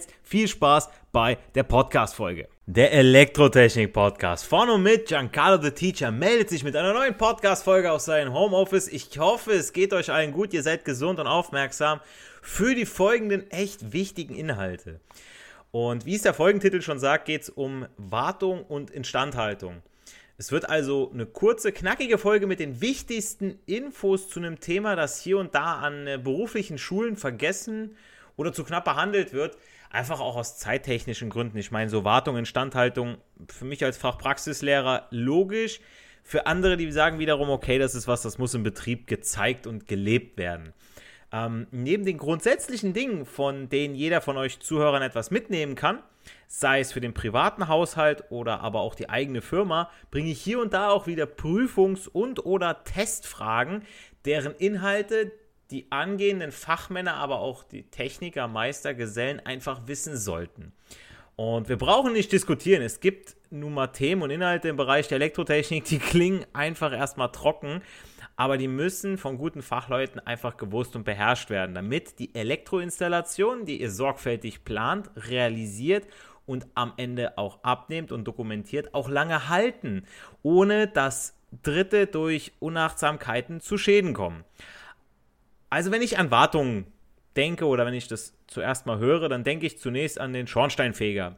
jetzt viel Spaß bei der Podcast-Folge. Der Elektrotechnik-Podcast von und mit Giancarlo the Teacher meldet sich mit einer neuen Podcast-Folge aus seinem Homeoffice. Ich hoffe, es geht euch allen gut, ihr seid gesund und aufmerksam für die folgenden echt wichtigen Inhalte. Und wie es der Folgentitel schon sagt, geht es um Wartung und Instandhaltung. Es wird also eine kurze, knackige Folge mit den wichtigsten Infos zu einem Thema, das hier und da an äh, beruflichen Schulen vergessen oder zu knapp behandelt wird. Einfach auch aus zeittechnischen Gründen. Ich meine, so Wartung, Instandhaltung, für mich als Fachpraxislehrer logisch. Für andere, die sagen wiederum, okay, das ist was, das muss im Betrieb gezeigt und gelebt werden. Ähm, neben den grundsätzlichen Dingen, von denen jeder von euch Zuhörern etwas mitnehmen kann, sei es für den privaten Haushalt oder aber auch die eigene Firma, bringe ich hier und da auch wieder Prüfungs- und oder Testfragen, deren Inhalte die angehenden Fachmänner, aber auch die Techniker, Meister, Gesellen einfach wissen sollten. Und wir brauchen nicht diskutieren. Es gibt nun mal Themen und Inhalte im Bereich der Elektrotechnik, die klingen einfach erstmal trocken, aber die müssen von guten Fachleuten einfach gewusst und beherrscht werden, damit die Elektroinstallation, die ihr sorgfältig plant, realisiert und am Ende auch abnehmt und dokumentiert, auch lange halten, ohne dass Dritte durch Unachtsamkeiten zu Schäden kommen. Also wenn ich an Wartungen denke oder wenn ich das zuerst mal höre, dann denke ich zunächst an den Schornsteinfeger.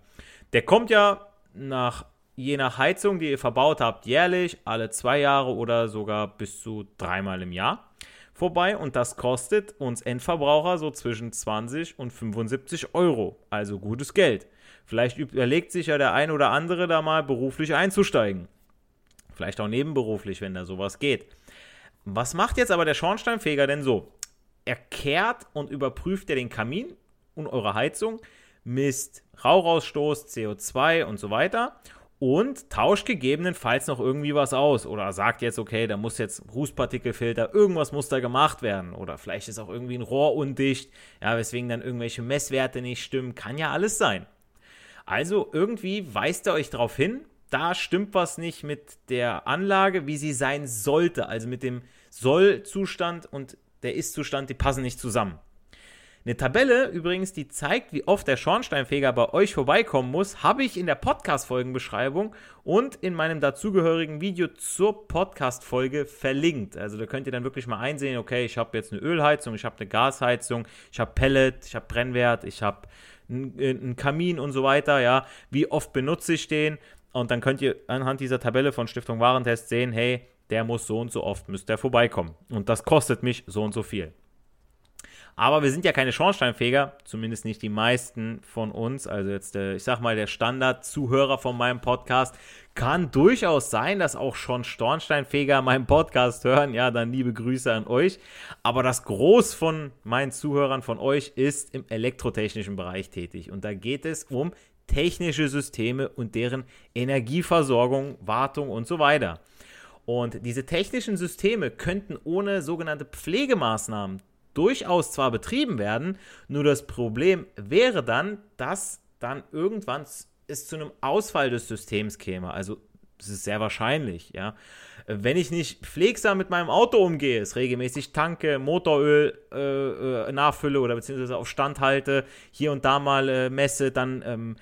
Der kommt ja nach je nach Heizung, die ihr verbaut habt, jährlich, alle zwei Jahre oder sogar bis zu dreimal im Jahr vorbei und das kostet uns Endverbraucher so zwischen 20 und 75 Euro. Also gutes Geld. Vielleicht überlegt sich ja der ein oder andere da mal beruflich einzusteigen. Vielleicht auch nebenberuflich, wenn da sowas geht. Was macht jetzt aber der Schornsteinfeger denn so? Er kehrt und überprüft er den Kamin und eure Heizung, misst Rauchausstoß, CO2 und so weiter und tauscht gegebenenfalls noch irgendwie was aus oder sagt jetzt, okay, da muss jetzt Rußpartikelfilter, irgendwas muss da gemacht werden oder vielleicht ist auch irgendwie ein Rohr undicht, ja, weswegen dann irgendwelche Messwerte nicht stimmen, kann ja alles sein. Also irgendwie weist er euch darauf hin, da stimmt was nicht mit der Anlage, wie sie sein sollte, also mit dem Sollzustand und der Ist-Zustand, die passen nicht zusammen. Eine Tabelle übrigens, die zeigt, wie oft der Schornsteinfeger bei euch vorbeikommen muss, habe ich in der Podcast-Folgenbeschreibung und in meinem dazugehörigen Video zur Podcast-Folge verlinkt. Also da könnt ihr dann wirklich mal einsehen, okay, ich habe jetzt eine Ölheizung, ich habe eine Gasheizung, ich habe Pellet, ich habe Brennwert, ich habe einen Kamin und so weiter, ja. Wie oft benutze ich den? Und dann könnt ihr anhand dieser Tabelle von Stiftung Warentest sehen, hey, der muss so und so oft, müsste er vorbeikommen. Und das kostet mich so und so viel. Aber wir sind ja keine Schornsteinfeger, zumindest nicht die meisten von uns. Also jetzt, äh, ich sag mal, der Standard-Zuhörer von meinem Podcast kann durchaus sein, dass auch schon Schornsteinfeger meinen Podcast hören. Ja, dann liebe Grüße an euch. Aber das Groß von meinen Zuhörern von euch ist im elektrotechnischen Bereich tätig. Und da geht es um technische Systeme und deren Energieversorgung, Wartung und so weiter. Und diese technischen Systeme könnten ohne sogenannte Pflegemaßnahmen durchaus zwar betrieben werden, nur das Problem wäre dann, dass dann irgendwann es zu einem Ausfall des Systems käme. Also es ist sehr wahrscheinlich, ja. Wenn ich nicht pflegsam mit meinem Auto umgehe, es regelmäßig tanke, Motoröl äh, äh, nachfülle oder beziehungsweise auf Stand halte, hier und da mal äh, messe, dann ähm,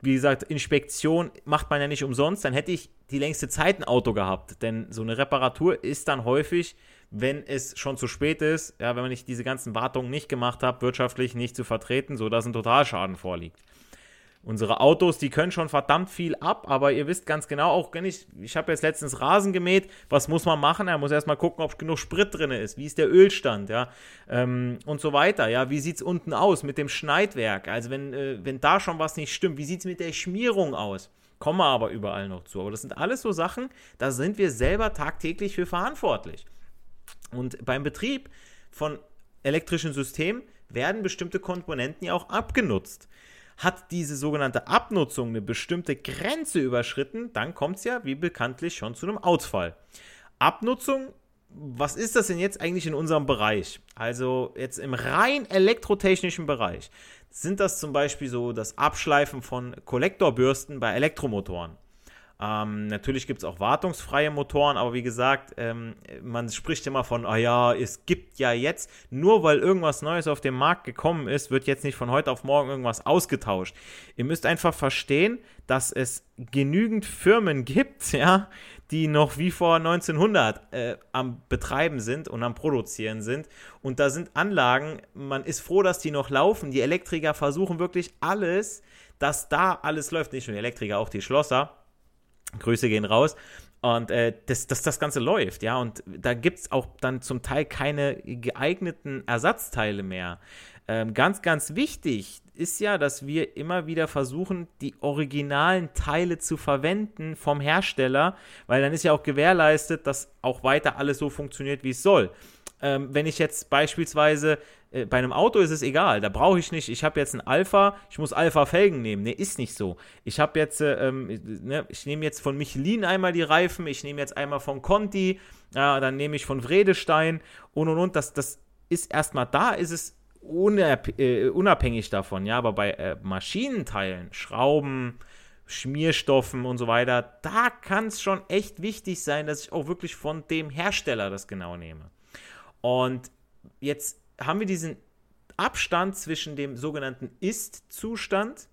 wie gesagt, Inspektion macht man ja nicht umsonst, dann hätte ich die längste Zeit ein Auto gehabt. Denn so eine Reparatur ist dann häufig, wenn es schon zu spät ist, ja, wenn man nicht diese ganzen Wartungen nicht gemacht hat, wirtschaftlich nicht zu vertreten, sodass ein Totalschaden vorliegt. Unsere Autos, die können schon verdammt viel ab, aber ihr wisst ganz genau, auch wenn ich, ich habe jetzt letztens Rasen gemäht, was muss man machen? Er muss erstmal gucken, ob genug Sprit drin ist, wie ist der Ölstand, ja, ähm, und so weiter, ja, wie sieht es unten aus mit dem Schneidwerk, also wenn, äh, wenn da schon was nicht stimmt, wie sieht es mit der Schmierung aus? Kommen wir aber überall noch zu. Aber das sind alles so Sachen, da sind wir selber tagtäglich für verantwortlich. Und beim Betrieb von elektrischen Systemen werden bestimmte Komponenten ja auch abgenutzt. Hat diese sogenannte Abnutzung eine bestimmte Grenze überschritten, dann kommt es ja, wie bekanntlich, schon zu einem Ausfall. Abnutzung, was ist das denn jetzt eigentlich in unserem Bereich? Also jetzt im rein elektrotechnischen Bereich sind das zum Beispiel so das Abschleifen von Kollektorbürsten bei Elektromotoren. Ähm, natürlich gibt es auch wartungsfreie Motoren, aber wie gesagt, ähm, man spricht immer von, ah ja, es gibt ja jetzt, nur weil irgendwas Neues auf den Markt gekommen ist, wird jetzt nicht von heute auf morgen irgendwas ausgetauscht. Ihr müsst einfach verstehen, dass es genügend Firmen gibt, ja, die noch wie vor 1900 äh, am Betreiben sind und am Produzieren sind. Und da sind Anlagen, man ist froh, dass die noch laufen. Die Elektriker versuchen wirklich alles, dass da alles läuft. Nicht nur die Elektriker, auch die Schlosser Grüße gehen raus. Und äh, dass, dass das Ganze läuft, ja. Und da gibt es auch dann zum Teil keine geeigneten Ersatzteile mehr. Ähm, ganz, ganz wichtig ist ja, dass wir immer wieder versuchen, die originalen Teile zu verwenden vom Hersteller, weil dann ist ja auch gewährleistet, dass auch weiter alles so funktioniert, wie es soll. Ähm, wenn ich jetzt beispielsweise äh, bei einem Auto ist es egal, da brauche ich nicht, ich habe jetzt ein Alpha, ich muss Alpha-Felgen nehmen. Ne, ist nicht so. Ich habe jetzt, äh, ähm, ne, ich nehme jetzt von Michelin einmal die Reifen, ich nehme jetzt einmal von Conti, ja, dann nehme ich von Vredestein und und und. Das, das ist erstmal da, ist es äh, unabhängig davon, ja, aber bei äh, Maschinenteilen, Schrauben, Schmierstoffen und so weiter, da kann es schon echt wichtig sein, dass ich auch wirklich von dem Hersteller das genau nehme. Und jetzt haben wir diesen Abstand zwischen dem sogenannten Ist-Zustand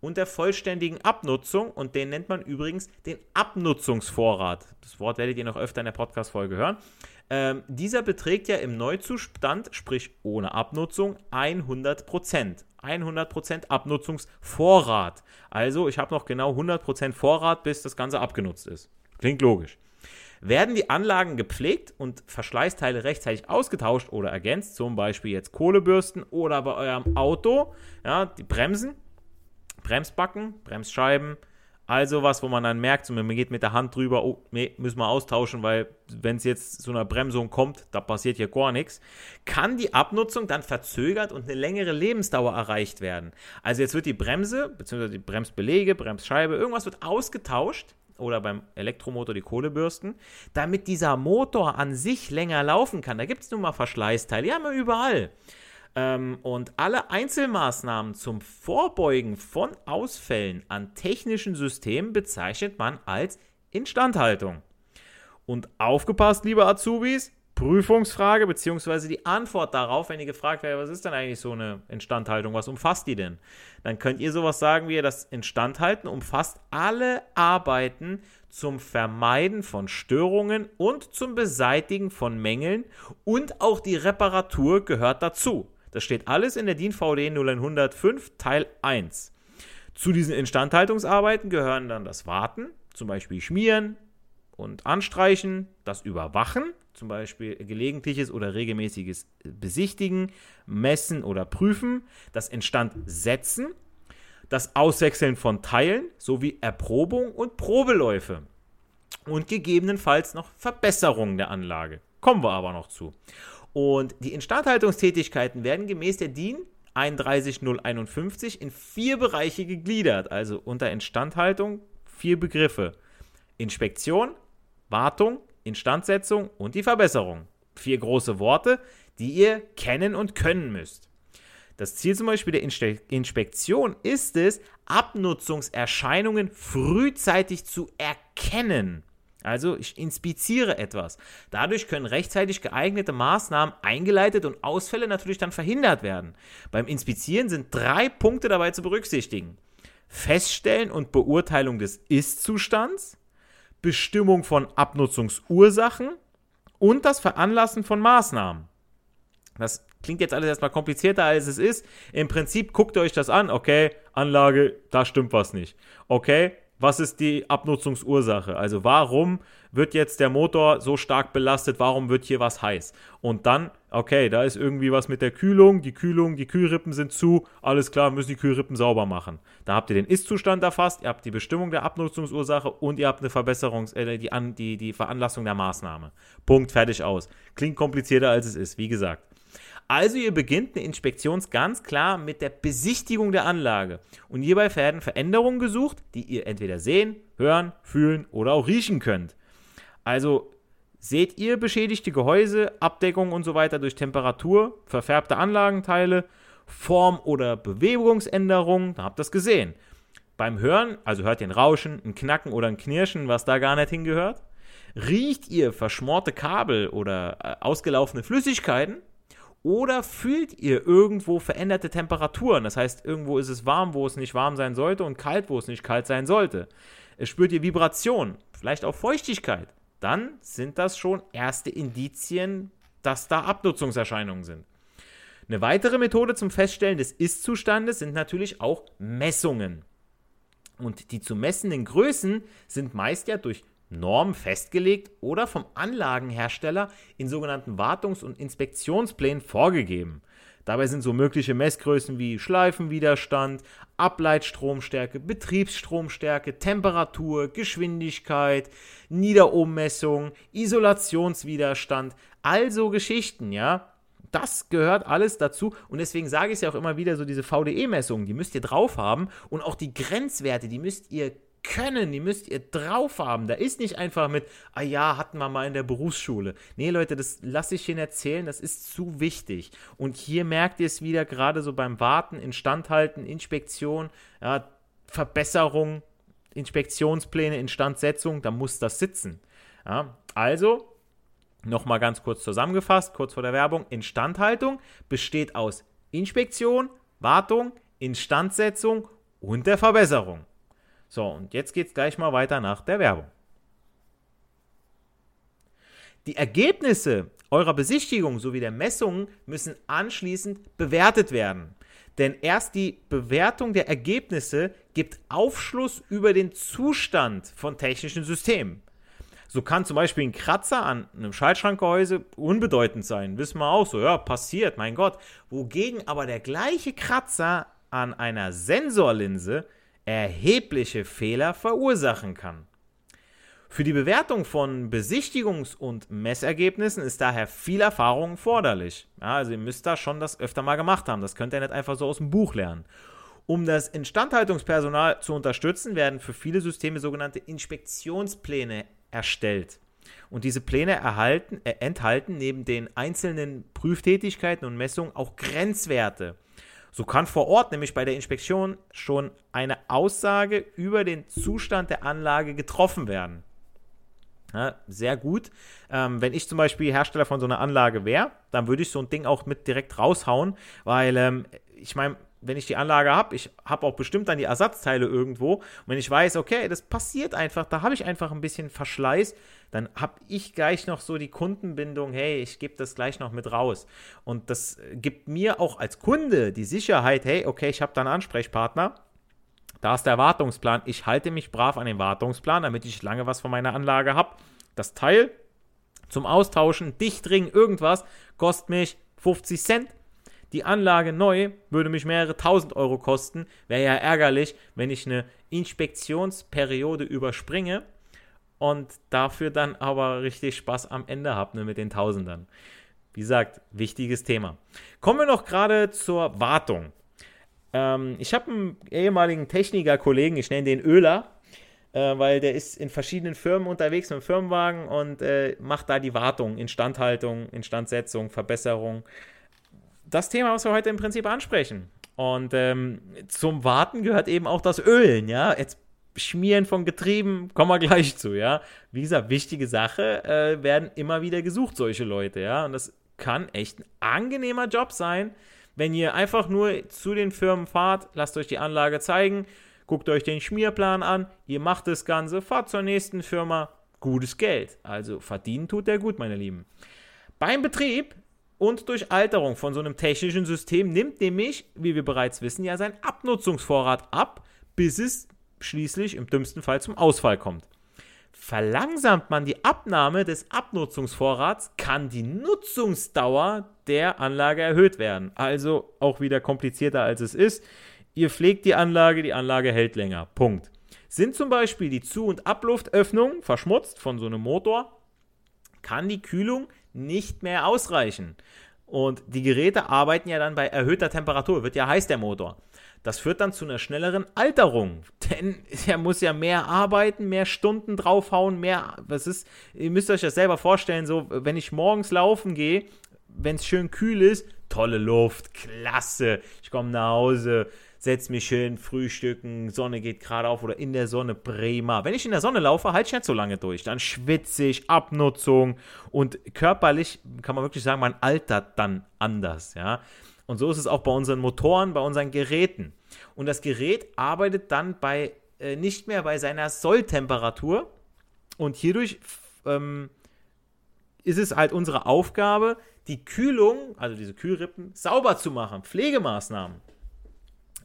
und der vollständigen Abnutzung und den nennt man übrigens den Abnutzungsvorrat. Das Wort werdet ihr noch öfter in der Podcast-Folge hören. Ähm, dieser beträgt ja im Neuzustand, sprich ohne Abnutzung, 100%. 100% Abnutzungsvorrat. Also ich habe noch genau 100% Vorrat, bis das Ganze abgenutzt ist. Klingt logisch. Werden die Anlagen gepflegt und Verschleißteile rechtzeitig ausgetauscht oder ergänzt, zum Beispiel jetzt Kohlebürsten oder bei eurem Auto, ja, die Bremsen, Bremsbacken, Bremsscheiben, also was, wo man dann merkt, so, man geht mit der Hand drüber, oh, nee, müssen wir austauschen, weil wenn es jetzt zu einer Bremsung kommt, da passiert hier gar nichts, kann die Abnutzung dann verzögert und eine längere Lebensdauer erreicht werden. Also jetzt wird die Bremse, beziehungsweise die Bremsbelege, Bremsscheibe, irgendwas wird ausgetauscht oder beim Elektromotor die Kohlebürsten, damit dieser Motor an sich länger laufen kann. Da gibt es nun mal Verschleißteile, die haben wir überall. Ähm, und alle Einzelmaßnahmen zum Vorbeugen von Ausfällen an technischen Systemen bezeichnet man als Instandhaltung. Und aufgepasst, liebe Azubis, Prüfungsfrage beziehungsweise die Antwort darauf, wenn ihr gefragt werdet, was ist denn eigentlich so eine Instandhaltung, was umfasst die denn? Dann könnt ihr sowas sagen wie, das Instandhalten umfasst alle Arbeiten zum Vermeiden von Störungen und zum Beseitigen von Mängeln und auch die Reparatur gehört dazu. Das steht alles in der DIN VD 0105 Teil 1. Zu diesen Instandhaltungsarbeiten gehören dann das Warten, zum Beispiel Schmieren und Anstreichen, das Überwachen, zum Beispiel gelegentliches oder regelmäßiges Besichtigen, Messen oder Prüfen, das Instandsetzen, das Auswechseln von Teilen sowie Erprobung und Probeläufe und gegebenenfalls noch Verbesserungen der Anlage. Kommen wir aber noch zu. Und die Instandhaltungstätigkeiten werden gemäß der DIN 31051 in vier Bereiche gegliedert, also unter Instandhaltung vier Begriffe. Inspektion, Wartung, Instandsetzung und die Verbesserung. Vier große Worte, die ihr kennen und können müsst. Das Ziel zum Beispiel der Inspektion ist es, Abnutzungserscheinungen frühzeitig zu erkennen. Also ich inspiziere etwas. Dadurch können rechtzeitig geeignete Maßnahmen eingeleitet und Ausfälle natürlich dann verhindert werden. Beim Inspizieren sind drei Punkte dabei zu berücksichtigen. Feststellen und Beurteilung des Ist-Zustands, Bestimmung von Abnutzungsursachen und das Veranlassen von Maßnahmen. Das klingt jetzt alles erstmal komplizierter, als es ist. Im Prinzip guckt ihr euch das an. Okay, Anlage, da stimmt was nicht. Okay, was ist die Abnutzungsursache? Also warum wird jetzt der Motor so stark belastet? Warum wird hier was heiß? Und dann, okay, da ist irgendwie was mit der Kühlung. Die Kühlung, die Kühlrippen sind zu. Alles klar, müssen die Kühlrippen sauber machen. Da habt ihr den Ist-Zustand erfasst, ihr habt die Bestimmung der Abnutzungsursache und ihr habt eine Verbesserungs-, äh, die, die, die Veranlassung der Maßnahme. Punkt, fertig aus. Klingt komplizierter als es ist, wie gesagt. Also ihr beginnt eine Inspektion ganz klar mit der Besichtigung der Anlage. Und hierbei werden Veränderungen gesucht, die ihr entweder sehen, hören, fühlen oder auch riechen könnt. Also seht ihr beschädigte Gehäuse, Abdeckung und so weiter durch Temperatur, verfärbte Anlagenteile, Form- oder Bewegungsänderungen, dann habt ihr das gesehen. Beim Hören, also hört ihr ein Rauschen, ein Knacken oder ein Knirschen, was da gar nicht hingehört. Riecht ihr verschmorte Kabel oder äh, ausgelaufene Flüssigkeiten? Oder fühlt ihr irgendwo veränderte Temperaturen? Das heißt, irgendwo ist es warm, wo es nicht warm sein sollte und kalt, wo es nicht kalt sein sollte. Spürt ihr Vibration, vielleicht auch Feuchtigkeit. Dann sind das schon erste Indizien, dass da Abnutzungserscheinungen sind. Eine weitere Methode zum Feststellen des Ist-Zustandes sind natürlich auch Messungen. Und die zu messenden Größen sind meist ja durch Norm festgelegt oder vom Anlagenhersteller in sogenannten Wartungs- und Inspektionsplänen vorgegeben. Dabei sind so mögliche Messgrößen wie Schleifenwiderstand, Ableitstromstärke, Betriebsstromstärke, Temperatur, Geschwindigkeit, Niederohmmessung, Isolationswiderstand, also Geschichten, ja. Das gehört alles dazu und deswegen sage ich es ja auch immer wieder, so diese VDE-Messungen, die müsst ihr drauf haben und auch die Grenzwerte, die müsst ihr können, die müsst ihr drauf haben. Da ist nicht einfach mit, ah ja, hatten wir mal in der Berufsschule. Nee, Leute, das lasse ich Ihnen erzählen, das ist zu wichtig. Und hier merkt ihr es wieder, gerade so beim Warten, Instandhalten, Inspektion, ja, Verbesserung, Inspektionspläne, Instandsetzung, da muss das sitzen. Ja, also, nochmal ganz kurz zusammengefasst, kurz vor der Werbung, Instandhaltung besteht aus Inspektion, Wartung, Instandsetzung und der Verbesserung. So, und jetzt geht es gleich mal weiter nach der Werbung. Die Ergebnisse eurer Besichtigung sowie der Messungen müssen anschließend bewertet werden. Denn erst die Bewertung der Ergebnisse gibt Aufschluss über den Zustand von technischen Systemen. So kann zum Beispiel ein Kratzer an einem Schaltschrankgehäuse unbedeutend sein. Wissen wir auch so, ja, passiert, mein Gott. Wogegen aber der gleiche Kratzer an einer Sensorlinse erhebliche Fehler verursachen kann. Für die Bewertung von Besichtigungs- und Messergebnissen ist daher viel Erfahrung erforderlich. Ja, also ihr müsst da schon das öfter mal gemacht haben. Das könnt ihr nicht einfach so aus dem Buch lernen. Um das Instandhaltungspersonal zu unterstützen, werden für viele Systeme sogenannte Inspektionspläne erstellt. Und diese Pläne erhalten, äh, enthalten neben den einzelnen Prüftätigkeiten und Messungen auch Grenzwerte so kann vor Ort nämlich bei der Inspektion schon eine Aussage über den Zustand der Anlage getroffen werden. Ja, sehr gut. Ähm, wenn ich zum Beispiel Hersteller von so einer Anlage wäre, dann würde ich so ein Ding auch mit direkt raushauen, weil ähm, ich meine, wenn ich die Anlage habe, ich habe auch bestimmt dann die Ersatzteile irgendwo. Und wenn ich weiß, okay, das passiert einfach, da habe ich einfach ein bisschen Verschleiß, dann habe ich gleich noch so die Kundenbindung, hey, ich gebe das gleich noch mit raus. Und das gibt mir auch als Kunde die Sicherheit, hey, okay, ich habe da einen Ansprechpartner. Da ist der Wartungsplan. Ich halte mich brav an den Wartungsplan, damit ich lange was von meiner Anlage habe. Das Teil zum Austauschen, Dichtring, irgendwas, kostet mich 50 Cent. Die Anlage neu würde mich mehrere tausend Euro kosten. Wäre ja ärgerlich, wenn ich eine Inspektionsperiode überspringe und dafür dann aber richtig Spaß am Ende habe ne, mit den Tausendern. Wie gesagt, wichtiges Thema. Kommen wir noch gerade zur Wartung. Ähm, ich habe einen ehemaligen Techniker-Kollegen, ich nenne den Öler, äh, weil der ist in verschiedenen Firmen unterwegs mit dem Firmenwagen und äh, macht da die Wartung, Instandhaltung, Instandsetzung, Verbesserung. Das Thema, was wir heute im Prinzip ansprechen. Und ähm, zum Warten gehört eben auch das Ölen, ja. Jetzt Schmieren von Getrieben, kommen wir gleich zu, ja. Wie gesagt, wichtige Sache, äh, werden immer wieder gesucht, solche Leute, ja. Und das kann echt ein angenehmer Job sein, wenn ihr einfach nur zu den Firmen fahrt, lasst euch die Anlage zeigen, guckt euch den Schmierplan an, ihr macht das Ganze, fahrt zur nächsten Firma, gutes Geld. Also verdienen tut der gut, meine Lieben. Beim Betrieb und durch Alterung von so einem technischen System nimmt nämlich, wie wir bereits wissen, ja sein Abnutzungsvorrat ab, bis es schließlich im dümmsten Fall zum Ausfall kommt. Verlangsamt man die Abnahme des Abnutzungsvorrats, kann die Nutzungsdauer der Anlage erhöht werden. Also auch wieder komplizierter als es ist. Ihr pflegt die Anlage, die Anlage hält länger. Punkt. Sind zum Beispiel die Zu- und Abluftöffnungen verschmutzt von so einem Motor, kann die Kühlung nicht mehr ausreichen. Und die Geräte arbeiten ja dann bei erhöhter Temperatur, wird ja heiß der Motor. Das führt dann zu einer schnelleren Alterung, denn er muss ja mehr arbeiten, mehr Stunden draufhauen, mehr, was ist, ihr müsst euch das selber vorstellen, so, wenn ich morgens laufen gehe, wenn es schön kühl ist, tolle Luft, klasse, ich komme nach Hause, setz mich hin, frühstücken, Sonne geht gerade auf oder in der Sonne, prima. Wenn ich in der Sonne laufe, halte ich nicht so lange durch. Dann schwitze ich, Abnutzung und körperlich kann man wirklich sagen, man altert dann anders, ja. Und so ist es auch bei unseren Motoren, bei unseren Geräten. Und das Gerät arbeitet dann bei äh, nicht mehr bei seiner Solltemperatur und hierdurch ähm, ist es halt unsere Aufgabe, die Kühlung, also diese Kühlrippen, sauber zu machen. Pflegemaßnahmen.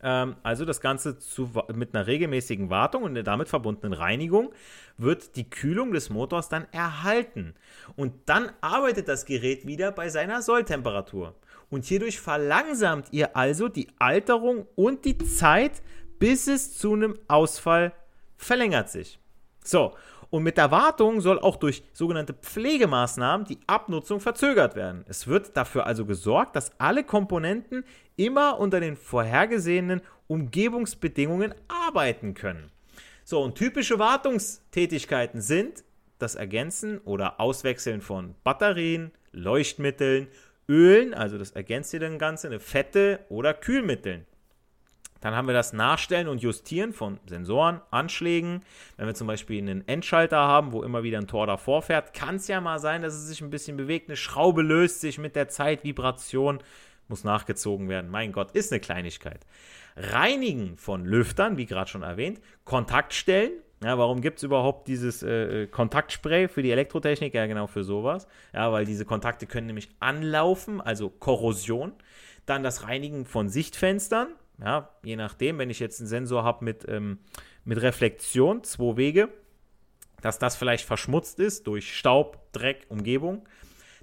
Ähm, also das Ganze zu, mit einer regelmäßigen Wartung und der damit verbundenen Reinigung wird die Kühlung des Motors dann erhalten. Und dann arbeitet das Gerät wieder bei seiner Solltemperatur. Und hierdurch verlangsamt ihr also die Alterung und die Zeit, bis es zu einem Ausfall verlängert sich. So, und mit der Wartung soll auch durch sogenannte Pflegemaßnahmen die Abnutzung verzögert werden. Es wird dafür also gesorgt, dass alle Komponenten immer unter den vorhergesehenen Umgebungsbedingungen arbeiten können. So, und typische Wartungstätigkeiten sind das Ergänzen oder Auswechseln von Batterien, Leuchtmitteln, Ölen, also das ergänzt ihr dann Ganze, Fette oder Kühlmitteln. Dann haben wir das Nachstellen und Justieren von Sensoren, Anschlägen. Wenn wir zum Beispiel einen Endschalter haben, wo immer wieder ein Tor davor fährt, kann es ja mal sein, dass es sich ein bisschen bewegt. Eine Schraube löst sich mit der Zeit, Vibration muss nachgezogen werden. Mein Gott, ist eine Kleinigkeit. Reinigen von Lüftern, wie gerade schon erwähnt. Kontaktstellen. Ja, warum gibt es überhaupt dieses äh, äh, Kontaktspray für die Elektrotechnik? Ja, genau für sowas. Ja, weil diese Kontakte können nämlich anlaufen, also Korrosion. Dann das Reinigen von Sichtfenstern. Ja, je nachdem, wenn ich jetzt einen Sensor habe mit, ähm, mit Reflexion, zwei Wege, dass das vielleicht verschmutzt ist durch Staub, Dreck, Umgebung.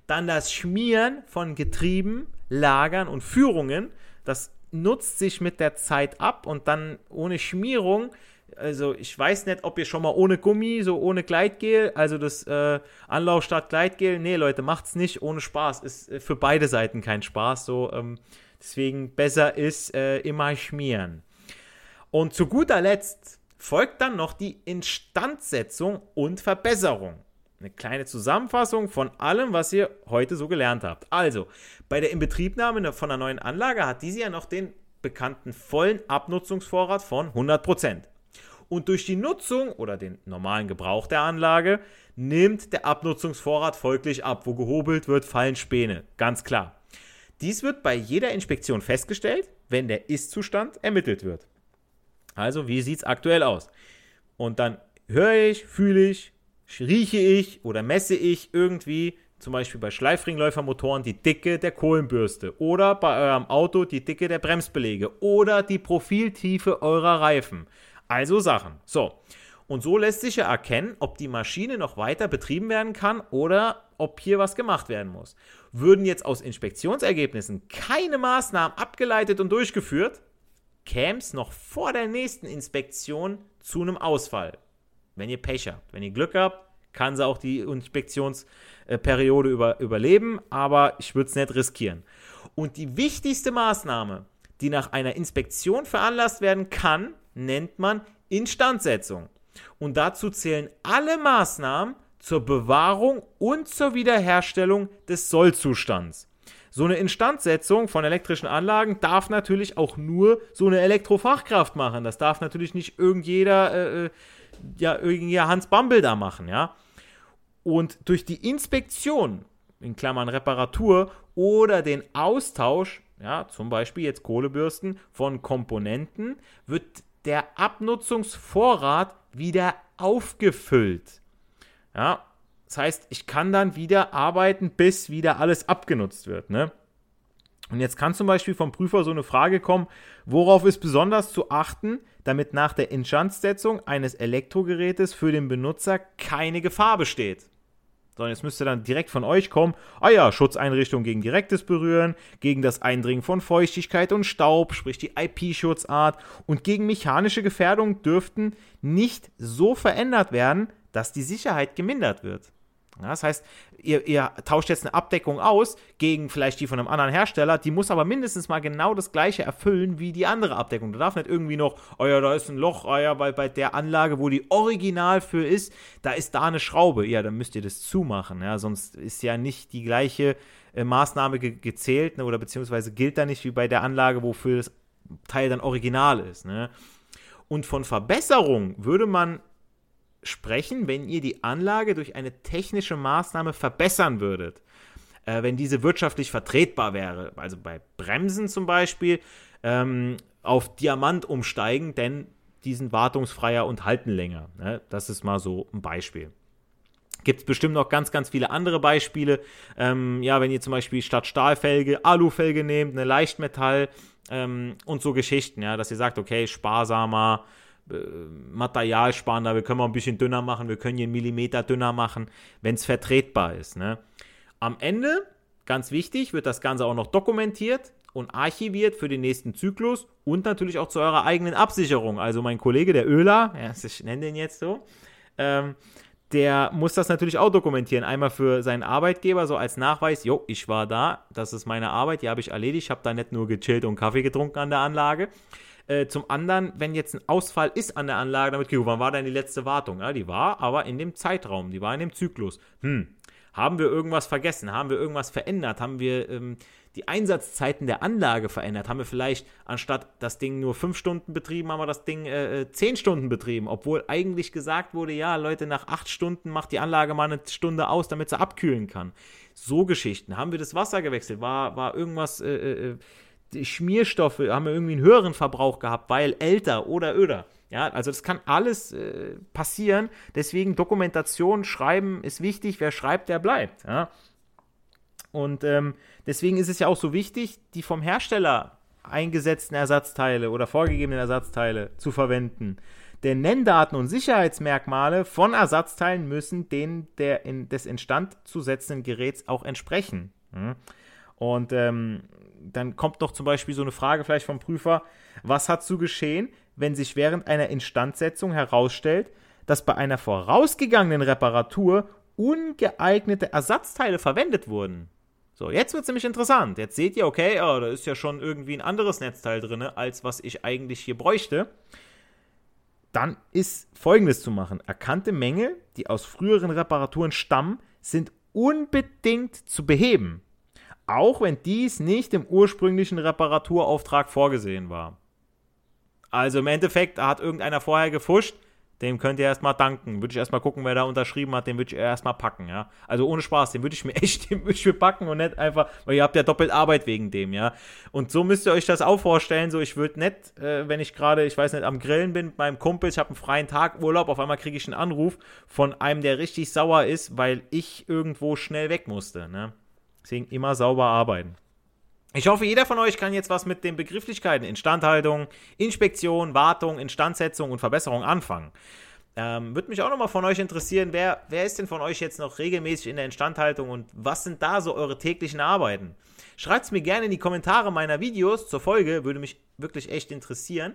Dann das Schmieren von Getrieben, Lagern und Führungen. Das nutzt sich mit der Zeit ab und dann ohne Schmierung also ich weiß nicht, ob ihr schon mal ohne Gummi, so ohne Gleitgel, also das äh, Anlauf statt Gleitgel, nee Leute, macht's nicht ohne Spaß, ist äh, für beide Seiten kein Spaß, so ähm, Deswegen besser ist äh, immer schmieren. Und zu guter Letzt folgt dann noch die Instandsetzung und Verbesserung. Eine kleine Zusammenfassung von allem, was ihr heute so gelernt habt. Also, bei der Inbetriebnahme von einer neuen Anlage hat diese ja noch den bekannten vollen Abnutzungsvorrat von 100%. Und durch die Nutzung oder den normalen Gebrauch der Anlage nimmt der Abnutzungsvorrat folglich ab. Wo gehobelt wird, fallen Späne. Ganz klar. Dies wird bei jeder Inspektion festgestellt, wenn der Ist-Zustand ermittelt wird. Also, wie sieht es aktuell aus? Und dann höre ich, fühle ich, rieche ich oder messe ich irgendwie, zum Beispiel bei Schleifringläufermotoren, die Dicke der Kohlenbürste oder bei eurem Auto die Dicke der Bremsbeläge oder die Profiltiefe eurer Reifen. Also Sachen. So. Und so lässt sich ja erkennen, ob die Maschine noch weiter betrieben werden kann oder ob hier was gemacht werden muss. Würden jetzt aus Inspektionsergebnissen keine Maßnahmen abgeleitet und durchgeführt, käme es noch vor der nächsten Inspektion zu einem Ausfall. Wenn ihr Pech habt. Wenn ihr Glück habt, kann sie auch die Inspektionsperiode über, überleben, aber ich würde es nicht riskieren. Und die wichtigste Maßnahme, die nach einer Inspektion veranlasst werden kann, nennt man Instandsetzung. Und dazu zählen alle Maßnahmen zur Bewahrung und zur Wiederherstellung des Sollzustands. So eine Instandsetzung von elektrischen Anlagen darf natürlich auch nur so eine Elektrofachkraft machen. Das darf natürlich nicht irgendjeder, äh, äh ja, irgendjeder Hans Bambel da machen, ja. Und durch die Inspektion, in Klammern Reparatur oder den Austausch, ja, zum Beispiel jetzt Kohlebürsten von Komponenten, wird der Abnutzungsvorrat wieder aufgefüllt. Ja, Das heißt, ich kann dann wieder arbeiten, bis wieder alles abgenutzt wird. Ne? Und jetzt kann zum Beispiel vom Prüfer so eine Frage kommen, worauf ist besonders zu achten, damit nach der Instandsetzung eines Elektrogerätes für den Benutzer keine Gefahr besteht. Sondern es müsste dann direkt von euch kommen, ah ja, Schutzeinrichtung gegen direktes Berühren, gegen das Eindringen von Feuchtigkeit und Staub, sprich die IP-Schutzart und gegen mechanische Gefährdung dürften nicht so verändert werden, dass die Sicherheit gemindert wird. Ja, das heißt, ihr, ihr, tauscht jetzt eine Abdeckung aus gegen vielleicht die von einem anderen Hersteller, die muss aber mindestens mal genau das gleiche erfüllen wie die andere Abdeckung. Du darfst nicht irgendwie noch, oh ja, da ist ein Loch, oh ja, bei, bei der Anlage, wo die original für ist, da ist da eine Schraube. Ja, dann müsst ihr das zumachen, ja, sonst ist ja nicht die gleiche äh, Maßnahme ge gezählt ne, oder beziehungsweise gilt da nicht wie bei der Anlage, wofür das Teil dann original ist. Ne? Und von Verbesserung würde man sprechen, wenn ihr die Anlage durch eine technische Maßnahme verbessern würdet. Äh, wenn diese wirtschaftlich vertretbar wäre. Also bei Bremsen zum Beispiel ähm, auf Diamant umsteigen, denn die sind wartungsfreier und halten länger. Ne? Das ist mal so ein Beispiel. Gibt es bestimmt noch ganz, ganz viele andere Beispiele. Ähm, ja, wenn ihr zum Beispiel statt Stahlfelge Alufelge nehmt, eine Leichtmetall ähm, und so Geschichten, ja, dass ihr sagt, okay, sparsamer, äh, materialsparender, wir können mal ein bisschen dünner machen, wir können hier einen Millimeter dünner machen, wenn es vertretbar ist. Ne? Am Ende, ganz wichtig, wird das Ganze auch noch dokumentiert und archiviert für den nächsten Zyklus und natürlich auch zu eurer eigenen Absicherung. Also mein Kollege, der Öler, ja, ich nenne den jetzt so, ähm, der muss das natürlich auch dokumentieren. Einmal für seinen Arbeitgeber, so als Nachweis, jo, ich war da, das ist meine Arbeit, die habe ich erledigt, ich habe da nicht nur gechillt und Kaffee getrunken an der Anlage. Äh, zum anderen, wenn jetzt ein Ausfall ist an der Anlage, damit, okay, wann war denn die letzte Wartung? Ja, die war aber in dem Zeitraum, die war in dem Zyklus. Hm, haben wir irgendwas vergessen? Haben wir irgendwas verändert? Haben wir ähm, die Einsatzzeiten der Anlage verändert? Haben wir vielleicht anstatt das Ding nur fünf Stunden betrieben, haben wir das Ding äh, äh, zehn Stunden betrieben? Obwohl eigentlich gesagt wurde, ja, Leute, nach acht Stunden macht die Anlage mal eine Stunde aus, damit sie abkühlen kann. So Geschichten. Haben wir das Wasser gewechselt? War, war irgendwas. Äh, äh, äh Schmierstoffe haben irgendwie einen höheren Verbrauch gehabt, weil älter oder öder. Ja, also das kann alles äh, passieren. Deswegen Dokumentation, Schreiben ist wichtig. Wer schreibt, der bleibt. Ja? Und ähm, deswegen ist es ja auch so wichtig, die vom Hersteller eingesetzten Ersatzteile oder vorgegebenen Ersatzteile zu verwenden. Denn Nenndaten und Sicherheitsmerkmale von Ersatzteilen müssen denen der in, des instand zu setzenden Geräts auch entsprechen. Hm? Und ähm, dann kommt noch zum Beispiel so eine Frage vielleicht vom Prüfer, was hat zu geschehen, wenn sich während einer Instandsetzung herausstellt, dass bei einer vorausgegangenen Reparatur ungeeignete Ersatzteile verwendet wurden? So, jetzt wird es nämlich interessant. Jetzt seht ihr, okay, oh, da ist ja schon irgendwie ein anderes Netzteil drin, als was ich eigentlich hier bräuchte. Dann ist folgendes zu machen. Erkannte Mängel, die aus früheren Reparaturen stammen, sind unbedingt zu beheben auch wenn dies nicht im ursprünglichen Reparaturauftrag vorgesehen war. Also im Endeffekt hat irgendeiner vorher gefuscht, dem könnt ihr erstmal danken. Würde ich erstmal gucken, wer da unterschrieben hat, den würde ich erstmal packen, ja. Also ohne Spaß, den würde ich mir echt, den würde ich mir packen und nicht einfach, weil ihr habt ja doppelt Arbeit wegen dem, ja. Und so müsst ihr euch das auch vorstellen, so ich würde nicht, äh, wenn ich gerade, ich weiß nicht, am Grillen bin mit meinem Kumpel, ich habe einen freien Tag Urlaub, auf einmal kriege ich einen Anruf von einem, der richtig sauer ist, weil ich irgendwo schnell weg musste, ne. Deswegen immer sauber arbeiten. Ich hoffe, jeder von euch kann jetzt was mit den Begrifflichkeiten Instandhaltung, Inspektion, Wartung, Instandsetzung und Verbesserung anfangen. Ähm, Würde mich auch nochmal von euch interessieren, wer, wer ist denn von euch jetzt noch regelmäßig in der Instandhaltung und was sind da so eure täglichen Arbeiten? Schreibt es mir gerne in die Kommentare meiner Videos zur Folge, würde mich wirklich echt interessieren.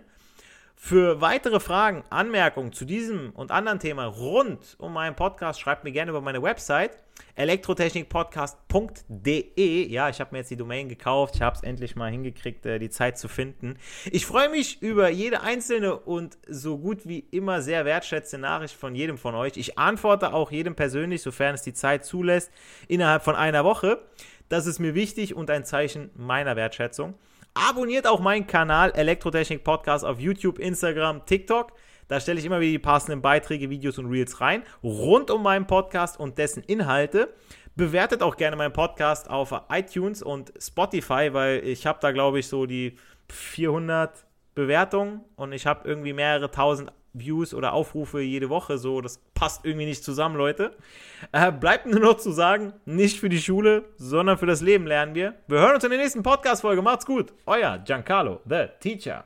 Für weitere Fragen, Anmerkungen zu diesem und anderen Themen rund um meinen Podcast, schreibt mir gerne über meine Website elektrotechnikpodcast.de. Ja, ich habe mir jetzt die Domain gekauft. Ich habe es endlich mal hingekriegt, äh, die Zeit zu finden. Ich freue mich über jede einzelne und so gut wie immer sehr wertschätzte Nachricht von jedem von euch. Ich antworte auch jedem persönlich, sofern es die Zeit zulässt, innerhalb von einer Woche. Das ist mir wichtig und ein Zeichen meiner Wertschätzung. Abonniert auch meinen Kanal Elektrotechnik Podcast auf YouTube, Instagram, TikTok. Da stelle ich immer wieder die passenden Beiträge, Videos und Reels rein, rund um meinen Podcast und dessen Inhalte. Bewertet auch gerne meinen Podcast auf iTunes und Spotify, weil ich habe da, glaube ich, so die 400 Bewertungen und ich habe irgendwie mehrere tausend Views oder Aufrufe jede Woche. So, das passt irgendwie nicht zusammen, Leute. Äh, bleibt nur noch zu sagen, nicht für die Schule, sondern für das Leben lernen wir. Wir hören uns in der nächsten Podcast-Folge. Macht's gut. Euer Giancarlo, the Teacher.